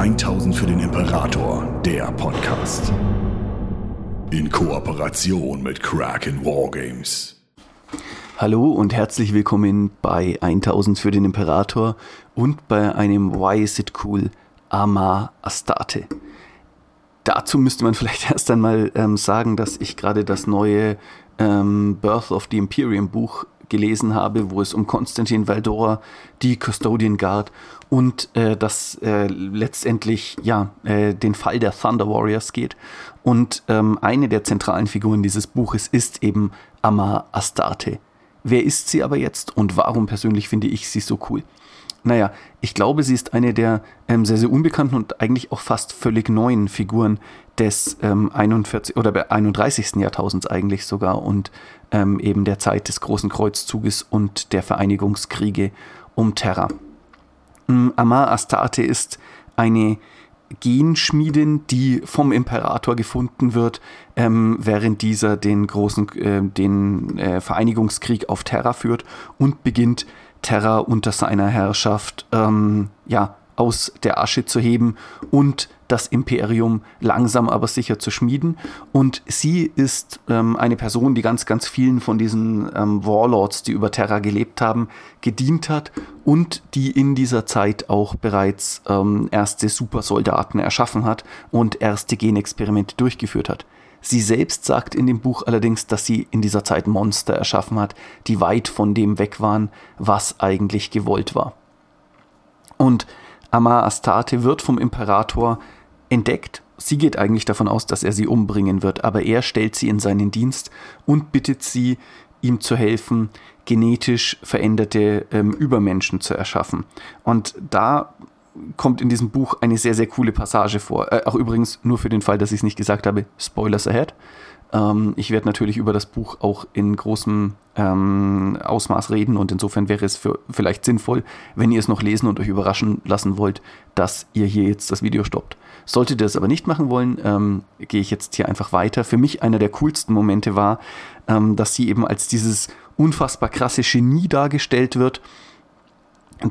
1000 für den Imperator, der Podcast. In Kooperation mit Kraken Wargames. Hallo und herzlich willkommen bei 1000 für den Imperator und bei einem Why is it cool Ama Astarte. Dazu müsste man vielleicht erst einmal ähm, sagen, dass ich gerade das neue ähm, Birth of the Imperium Buch gelesen habe, wo es um Konstantin Valdora, die Custodian Guard und äh, das äh, letztendlich ja äh, den Fall der Thunder Warriors geht. Und ähm, eine der zentralen Figuren dieses Buches ist eben Amma Astarte. Wer ist sie aber jetzt und warum persönlich finde ich sie so cool? Naja, ich glaube, sie ist eine der ähm, sehr, sehr unbekannten und eigentlich auch fast völlig neuen Figuren des ähm, 41 oder 31. Jahrtausends eigentlich sogar und ähm, eben der Zeit des Großen Kreuzzuges und der Vereinigungskriege um Terra. Ähm, Amar Astarte ist eine Genschmiedin, die vom Imperator gefunden wird, ähm, während dieser den großen äh, den äh, Vereinigungskrieg auf Terra führt und beginnt Terra unter seiner Herrschaft ähm, ja, aus der Asche zu heben und das Imperium langsam aber sicher zu schmieden. Und sie ist ähm, eine Person, die ganz, ganz vielen von diesen ähm, Warlords, die über Terra gelebt haben, gedient hat und die in dieser Zeit auch bereits ähm, erste Supersoldaten erschaffen hat und erste Genexperimente durchgeführt hat. Sie selbst sagt in dem Buch allerdings, dass sie in dieser Zeit Monster erschaffen hat, die weit von dem weg waren, was eigentlich gewollt war. Und Amar Astarte wird vom Imperator entdeckt. Sie geht eigentlich davon aus, dass er sie umbringen wird, aber er stellt sie in seinen Dienst und bittet sie, ihm zu helfen, genetisch veränderte ähm, Übermenschen zu erschaffen. Und da kommt in diesem Buch eine sehr, sehr coole Passage vor. Äh, auch übrigens nur für den Fall, dass ich es nicht gesagt habe, Spoilers ahead. Ähm, ich werde natürlich über das Buch auch in großem ähm, Ausmaß reden und insofern wäre es für, vielleicht sinnvoll, wenn ihr es noch lesen und euch überraschen lassen wollt, dass ihr hier jetzt das Video stoppt. Solltet ihr das aber nicht machen wollen, ähm, gehe ich jetzt hier einfach weiter. Für mich einer der coolsten Momente war, ähm, dass sie eben als dieses unfassbar krasse Genie dargestellt wird,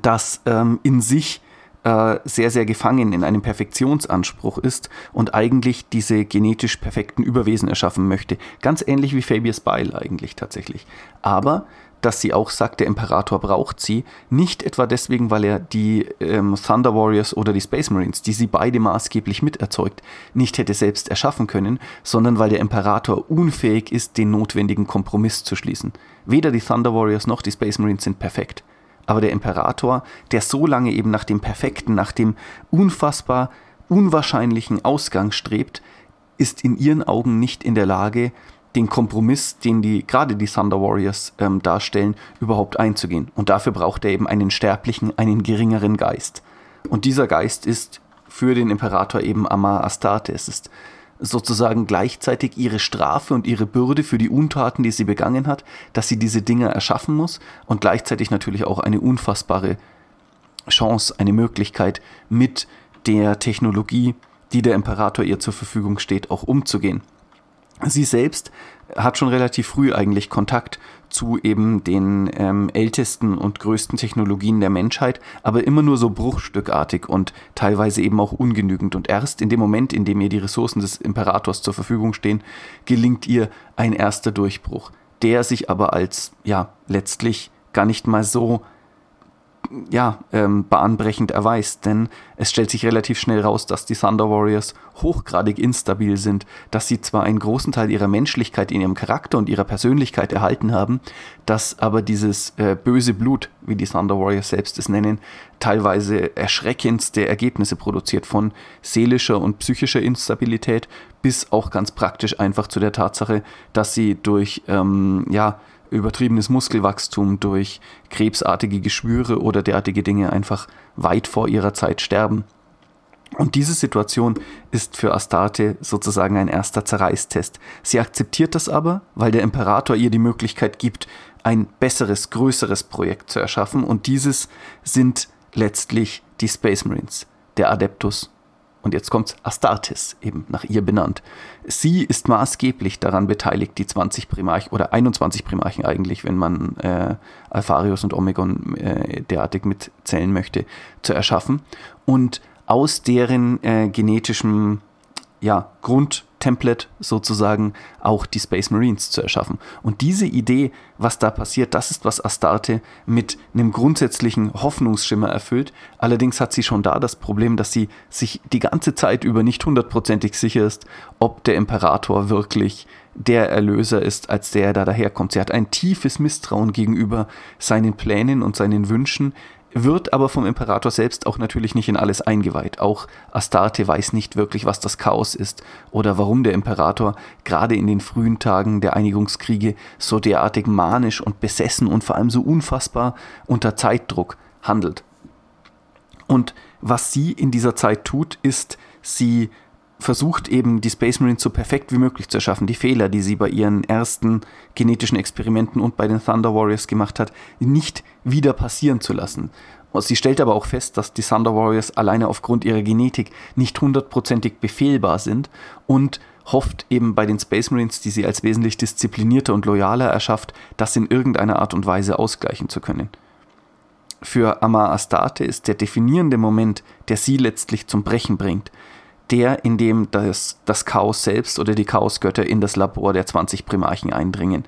das ähm, in sich äh, sehr, sehr gefangen in einem Perfektionsanspruch ist und eigentlich diese genetisch perfekten Überwesen erschaffen möchte. Ganz ähnlich wie Fabius Bile eigentlich tatsächlich. Aber dass sie auch sagt, der Imperator braucht sie, nicht etwa deswegen, weil er die ähm, Thunder Warriors oder die Space Marines, die sie beide maßgeblich miterzeugt, nicht hätte selbst erschaffen können, sondern weil der Imperator unfähig ist, den notwendigen Kompromiss zu schließen. Weder die Thunder Warriors noch die Space Marines sind perfekt. Aber der Imperator, der so lange eben nach dem perfekten, nach dem unfassbar unwahrscheinlichen Ausgang strebt, ist in ihren Augen nicht in der Lage, den Kompromiss, den die gerade die Thunder Warriors ähm, darstellen, überhaupt einzugehen. Und dafür braucht er eben einen sterblichen, einen geringeren Geist. Und dieser Geist ist für den Imperator eben Amar Astarte. Es ist sozusagen gleichzeitig ihre Strafe und ihre Bürde für die Untaten, die sie begangen hat, dass sie diese Dinge erschaffen muss und gleichzeitig natürlich auch eine unfassbare Chance, eine Möglichkeit mit der Technologie, die der Imperator ihr zur Verfügung steht, auch umzugehen. Sie selbst hat schon relativ früh eigentlich Kontakt zu eben den ähm, ältesten und größten Technologien der Menschheit, aber immer nur so bruchstückartig und teilweise eben auch ungenügend. Und erst in dem Moment, in dem ihr die Ressourcen des Imperators zur Verfügung stehen, gelingt ihr ein erster Durchbruch, der sich aber als ja letztlich gar nicht mal so ja, ähm, bahnbrechend erweist, denn es stellt sich relativ schnell raus, dass die Thunder Warriors hochgradig instabil sind, dass sie zwar einen großen Teil ihrer Menschlichkeit in ihrem Charakter und ihrer Persönlichkeit erhalten haben, dass aber dieses äh, böse Blut, wie die Thunder Warriors selbst es nennen, teilweise erschreckendste Ergebnisse produziert, von seelischer und psychischer Instabilität bis auch ganz praktisch einfach zu der Tatsache, dass sie durch ähm, ja, übertriebenes Muskelwachstum, durch krebsartige Geschwüre oder derartige Dinge einfach weit vor ihrer Zeit sterben. Und diese Situation ist für Astarte sozusagen ein erster Zerreißtest. Sie akzeptiert das aber, weil der Imperator ihr die Möglichkeit gibt, ein besseres, größeres Projekt zu erschaffen. Und dieses sind letztlich die Space Marines, der Adeptus und jetzt kommt Astartes, eben nach ihr benannt. Sie ist maßgeblich daran beteiligt, die 20 Primarchen oder 21 Primarchen eigentlich, wenn man äh, Alpharius und Omegon äh, derartig mitzählen möchte, zu erschaffen. Und aus deren äh, genetischem ja, Grundtemplate sozusagen auch die Space Marines zu erschaffen. Und diese Idee, was da passiert, das ist, was Astarte mit einem grundsätzlichen Hoffnungsschimmer erfüllt. Allerdings hat sie schon da das Problem, dass sie sich die ganze Zeit über nicht hundertprozentig sicher ist, ob der Imperator wirklich der Erlöser ist, als der er da daherkommt. Sie hat ein tiefes Misstrauen gegenüber seinen Plänen und seinen Wünschen, wird aber vom Imperator selbst auch natürlich nicht in alles eingeweiht. Auch Astarte weiß nicht wirklich, was das Chaos ist oder warum der Imperator gerade in den frühen Tagen der Einigungskriege so derartig manisch und besessen und vor allem so unfassbar unter Zeitdruck handelt. Und was sie in dieser Zeit tut, ist, sie versucht eben die Space Marines so perfekt wie möglich zu erschaffen. Die Fehler, die sie bei ihren ersten genetischen Experimenten und bei den Thunder Warriors gemacht hat, nicht wieder passieren zu lassen. Sie stellt aber auch fest, dass die Thunder Warriors alleine aufgrund ihrer Genetik nicht hundertprozentig befehlbar sind und hofft eben bei den Space Marines, die sie als wesentlich disziplinierter und loyaler erschafft, das in irgendeiner Art und Weise ausgleichen zu können. Für Amar Astarte ist der definierende Moment, der sie letztlich zum Brechen bringt, der, in dem das, das Chaos selbst oder die Chaosgötter in das Labor der 20 Primarchen eindringen.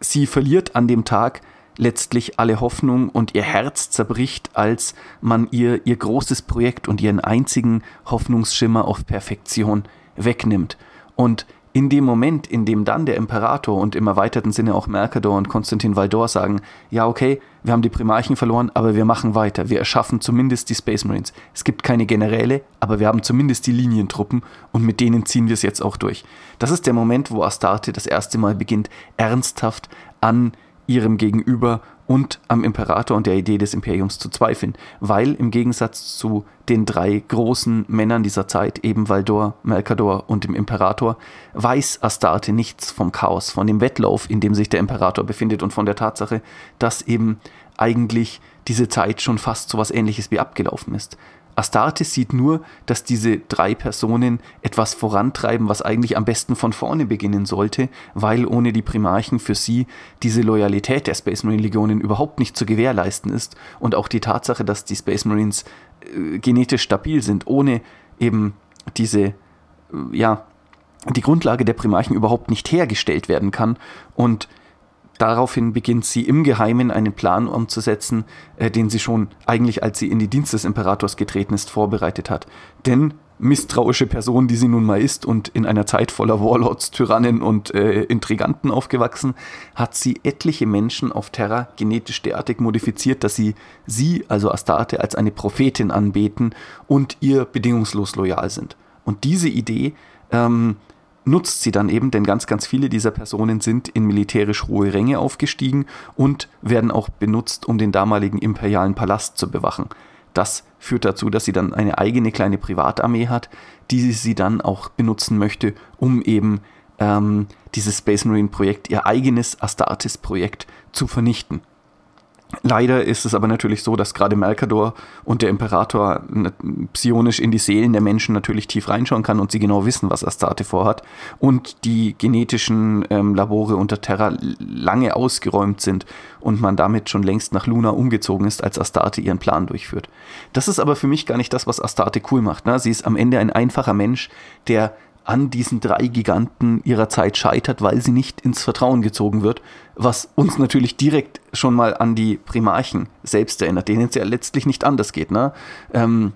Sie verliert an dem Tag letztlich alle Hoffnung und ihr Herz zerbricht, als man ihr ihr großes Projekt und ihren einzigen Hoffnungsschimmer auf Perfektion wegnimmt. Und in dem Moment, in dem dann der Imperator und im erweiterten Sinne auch Mercador und Konstantin Valdor sagen, ja okay, wir haben die Primarchen verloren, aber wir machen weiter, wir erschaffen zumindest die Space Marines. Es gibt keine Generäle, aber wir haben zumindest die Linientruppen und mit denen ziehen wir es jetzt auch durch. Das ist der Moment, wo Astarte das erste Mal beginnt, ernsthaft an ihrem Gegenüber und am Imperator und der Idee des Imperiums zu zweifeln, weil im Gegensatz zu den drei großen Männern dieser Zeit, eben Valdor, Melkador und dem Imperator, weiß Astarte nichts vom Chaos, von dem Wettlauf, in dem sich der Imperator befindet und von der Tatsache, dass eben eigentlich diese Zeit schon fast so was ähnliches wie abgelaufen ist. Astarte sieht nur, dass diese drei Personen etwas vorantreiben, was eigentlich am besten von vorne beginnen sollte, weil ohne die Primarchen für sie diese Loyalität der Space Marine Legionen überhaupt nicht zu gewährleisten ist und auch die Tatsache, dass die Space Marines äh, genetisch stabil sind, ohne eben diese, äh, ja, die Grundlage der Primarchen überhaupt nicht hergestellt werden kann und Daraufhin beginnt sie im Geheimen einen Plan umzusetzen, äh, den sie schon eigentlich, als sie in die Dienst des Imperators getreten ist, vorbereitet hat. Denn misstrauische Person, die sie nun mal ist und in einer Zeit voller Warlords, Tyrannen und äh, Intriganten aufgewachsen, hat sie etliche Menschen auf Terra genetisch derartig modifiziert, dass sie sie, also Astarte, als eine Prophetin anbeten und ihr bedingungslos loyal sind. Und diese Idee ähm, nutzt sie dann eben, denn ganz, ganz viele dieser Personen sind in militärisch hohe Ränge aufgestiegen und werden auch benutzt, um den damaligen imperialen Palast zu bewachen. Das führt dazu, dass sie dann eine eigene kleine Privatarmee hat, die sie dann auch benutzen möchte, um eben ähm, dieses Space Marine Projekt, ihr eigenes Astartes-Projekt zu vernichten. Leider ist es aber natürlich so, dass gerade Mercador und der Imperator psionisch in die Seelen der Menschen natürlich tief reinschauen kann und sie genau wissen, was Astarte vorhat und die genetischen ähm, Labore unter Terra lange ausgeräumt sind und man damit schon längst nach Luna umgezogen ist, als Astarte ihren Plan durchführt. Das ist aber für mich gar nicht das, was Astarte cool macht. Ne? Sie ist am Ende ein einfacher Mensch, der an diesen drei Giganten ihrer Zeit scheitert, weil sie nicht ins Vertrauen gezogen wird, was uns natürlich direkt schon mal an die Primarchen selbst erinnert, denen es ja letztlich nicht anders geht. Ne? Ähm,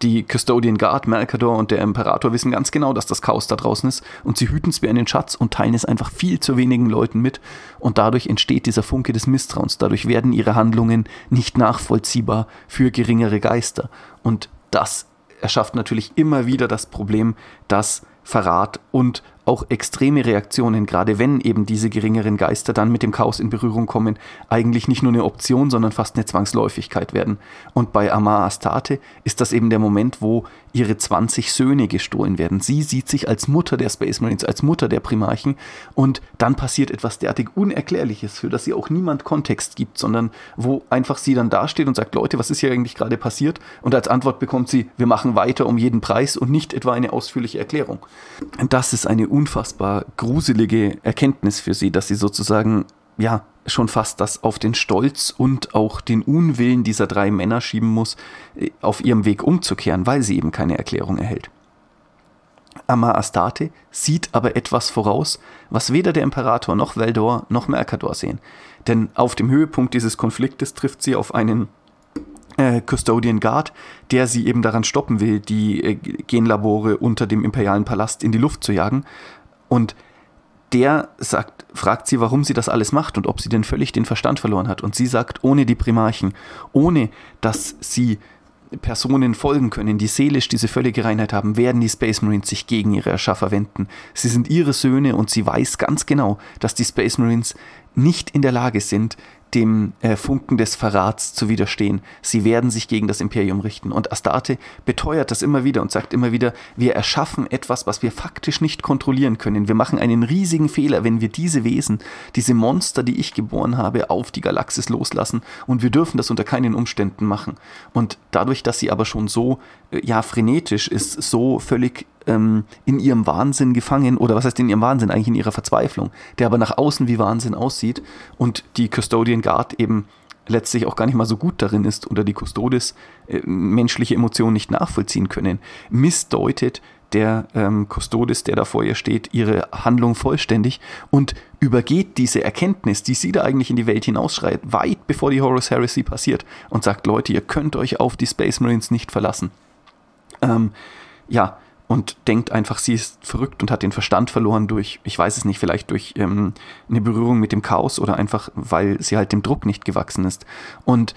die Custodian Guard, Mercador und der Imperator wissen ganz genau, dass das Chaos da draußen ist und sie hüten es wie einen Schatz und teilen es einfach viel zu wenigen Leuten mit und dadurch entsteht dieser Funke des Misstrauens. Dadurch werden ihre Handlungen nicht nachvollziehbar für geringere Geister und das erschafft natürlich immer wieder das Problem, dass Verrat und auch extreme Reaktionen, gerade wenn eben diese geringeren Geister dann mit dem Chaos in Berührung kommen, eigentlich nicht nur eine Option, sondern fast eine Zwangsläufigkeit werden. Und bei Amar Astarte ist das eben der Moment, wo ihre 20 Söhne gestohlen werden. Sie sieht sich als Mutter der Space Marines, als Mutter der Primarchen und dann passiert etwas derartig Unerklärliches, für das sie auch niemand Kontext gibt, sondern wo einfach sie dann dasteht und sagt, Leute, was ist hier eigentlich gerade passiert? Und als Antwort bekommt sie, wir machen weiter um jeden Preis und nicht etwa eine ausführliche Erklärung. Das ist eine unfassbar gruselige Erkenntnis für sie, dass sie sozusagen ja, schon fast das auf den Stolz und auch den Unwillen dieser drei Männer schieben muss, äh, auf ihrem Weg umzukehren, weil sie eben keine Erklärung erhält. Amar Astarte sieht aber etwas voraus, was weder der Imperator noch Veldor noch Mercador sehen. Denn auf dem Höhepunkt dieses Konfliktes trifft sie auf einen äh, Custodian Guard, der sie eben daran stoppen will, die äh, Genlabore unter dem imperialen Palast in die Luft zu jagen. Und der sagt, fragt sie, warum sie das alles macht und ob sie denn völlig den Verstand verloren hat. Und sie sagt, ohne die Primarchen, ohne dass sie Personen folgen können, die seelisch diese völlige Reinheit haben, werden die Space Marines sich gegen ihre Erschaffer wenden. Sie sind ihre Söhne und sie weiß ganz genau, dass die Space Marines nicht in der Lage sind, dem äh, Funken des Verrats zu widerstehen. Sie werden sich gegen das Imperium richten. Und Astarte beteuert das immer wieder und sagt immer wieder, wir erschaffen etwas, was wir faktisch nicht kontrollieren können. Wir machen einen riesigen Fehler, wenn wir diese Wesen, diese Monster, die ich geboren habe, auf die Galaxis loslassen. Und wir dürfen das unter keinen Umständen machen. Und dadurch, dass sie aber schon so, äh, ja, frenetisch ist, so völlig ähm, in ihrem Wahnsinn gefangen, oder was heißt in ihrem Wahnsinn, eigentlich in ihrer Verzweiflung, der aber nach außen wie Wahnsinn aussieht und die Custodian Guard eben letztlich auch gar nicht mal so gut darin ist oder die Custodes äh, menschliche Emotionen nicht nachvollziehen können, missdeutet der ähm, Custodes, der da vor ihr steht, ihre Handlung vollständig und übergeht diese Erkenntnis, die sie da eigentlich in die Welt hinausschreit, weit bevor die Horus Heresy passiert und sagt, Leute, ihr könnt euch auf die Space Marines nicht verlassen. Ähm, ja, und denkt einfach, sie ist verrückt und hat den Verstand verloren durch, ich weiß es nicht, vielleicht durch ähm, eine Berührung mit dem Chaos oder einfach, weil sie halt dem Druck nicht gewachsen ist. Und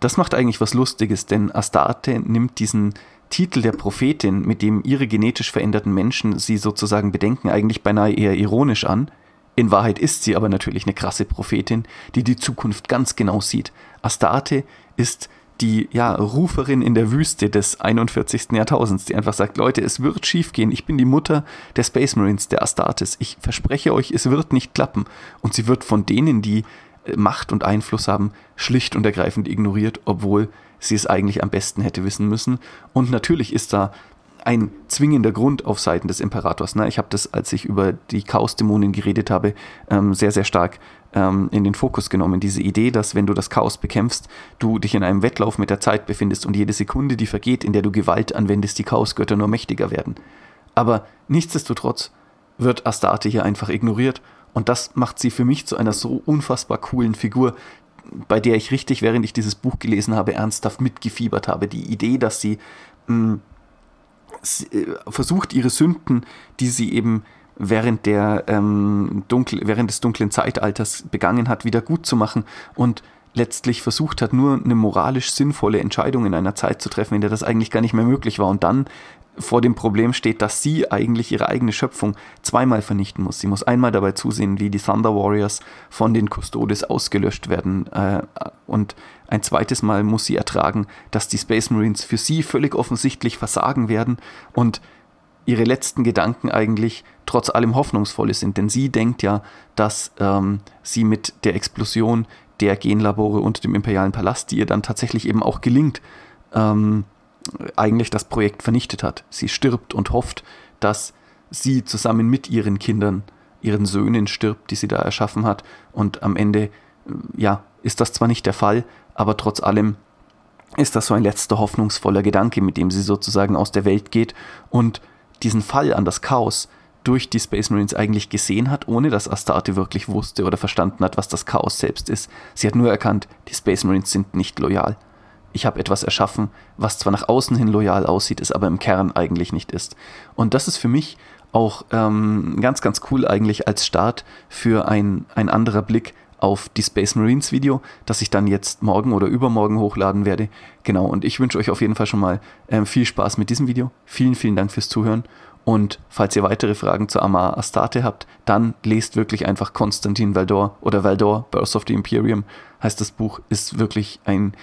das macht eigentlich was Lustiges, denn Astarte nimmt diesen Titel der Prophetin, mit dem ihre genetisch veränderten Menschen sie sozusagen bedenken, eigentlich beinahe eher ironisch an. In Wahrheit ist sie aber natürlich eine krasse Prophetin, die die Zukunft ganz genau sieht. Astarte ist die ja, Ruferin in der Wüste des 41. Jahrtausends, die einfach sagt, Leute, es wird schiefgehen. Ich bin die Mutter der Space Marines, der Astartes. Ich verspreche euch, es wird nicht klappen. Und sie wird von denen, die äh, Macht und Einfluss haben, schlicht und ergreifend ignoriert, obwohl sie es eigentlich am besten hätte wissen müssen. Und natürlich ist da ein zwingender Grund auf Seiten des Imperators. Ne? Ich habe das, als ich über die Chaos-Dämonen geredet habe, ähm, sehr, sehr stark ähm, in den Fokus genommen. Diese Idee, dass wenn du das Chaos bekämpfst, du dich in einem Wettlauf mit der Zeit befindest und jede Sekunde, die vergeht, in der du Gewalt anwendest, die Chaosgötter nur mächtiger werden. Aber nichtsdestotrotz wird Astarte hier einfach ignoriert und das macht sie für mich zu einer so unfassbar coolen Figur, bei der ich richtig, während ich dieses Buch gelesen habe, ernsthaft mitgefiebert habe. Die Idee, dass sie mh, mm, äh, versucht, ihre Sünden, die sie eben während, der, ähm, dunkel, während des dunklen Zeitalters begangen hat, wieder gut zu machen und letztlich versucht hat, nur eine moralisch sinnvolle Entscheidung in einer Zeit zu treffen, in der das eigentlich gar nicht mehr möglich war und dann vor dem Problem steht, dass sie eigentlich ihre eigene Schöpfung zweimal vernichten muss. Sie muss einmal dabei zusehen, wie die Thunder Warriors von den Custodes ausgelöscht werden äh, und ein zweites Mal muss sie ertragen, dass die Space Marines für sie völlig offensichtlich versagen werden und ihre letzten Gedanken eigentlich trotz allem hoffnungsvolle sind. Denn sie denkt ja, dass ähm, sie mit der Explosion der Genlabore unter dem imperialen Palast, die ihr dann tatsächlich eben auch gelingt, ähm, eigentlich das Projekt vernichtet hat. Sie stirbt und hofft, dass sie zusammen mit ihren Kindern, ihren Söhnen stirbt, die sie da erschaffen hat. Und am Ende, äh, ja, ist das zwar nicht der Fall, aber trotz allem ist das so ein letzter hoffnungsvoller Gedanke, mit dem sie sozusagen aus der Welt geht und diesen Fall an das Chaos durch die Space Marines eigentlich gesehen hat, ohne dass Astarte wirklich wusste oder verstanden hat, was das Chaos selbst ist. Sie hat nur erkannt, die Space Marines sind nicht loyal ich habe etwas erschaffen, was zwar nach außen hin loyal aussieht, es aber im Kern eigentlich nicht ist. Und das ist für mich auch ähm, ganz, ganz cool eigentlich als Start für ein, ein anderer Blick auf die Space Marines Video, das ich dann jetzt morgen oder übermorgen hochladen werde. Genau, und ich wünsche euch auf jeden Fall schon mal ähm, viel Spaß mit diesem Video. Vielen, vielen Dank fürs Zuhören. Und falls ihr weitere Fragen zu Amar Astarte habt, dann lest wirklich einfach Konstantin Valdor oder Valdor, Birth of the Imperium heißt das Buch, ist wirklich ein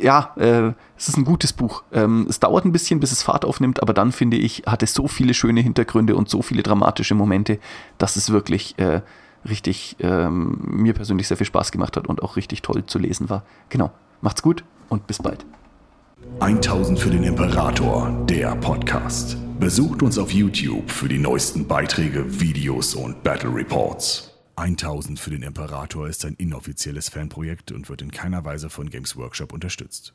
ja, äh, es ist ein gutes Buch. Ähm, es dauert ein bisschen, bis es Fahrt aufnimmt, aber dann finde ich, hat es so viele schöne Hintergründe und so viele dramatische Momente, dass es wirklich äh, richtig ähm, mir persönlich sehr viel Spaß gemacht hat und auch richtig toll zu lesen war. Genau. Macht's gut und bis bald. 1000 für den Imperator, der Podcast. Besucht uns auf YouTube für die neuesten Beiträge, Videos und Battle Reports. 1000 für den Imperator ist ein inoffizielles Fanprojekt und wird in keiner Weise von Games Workshop unterstützt.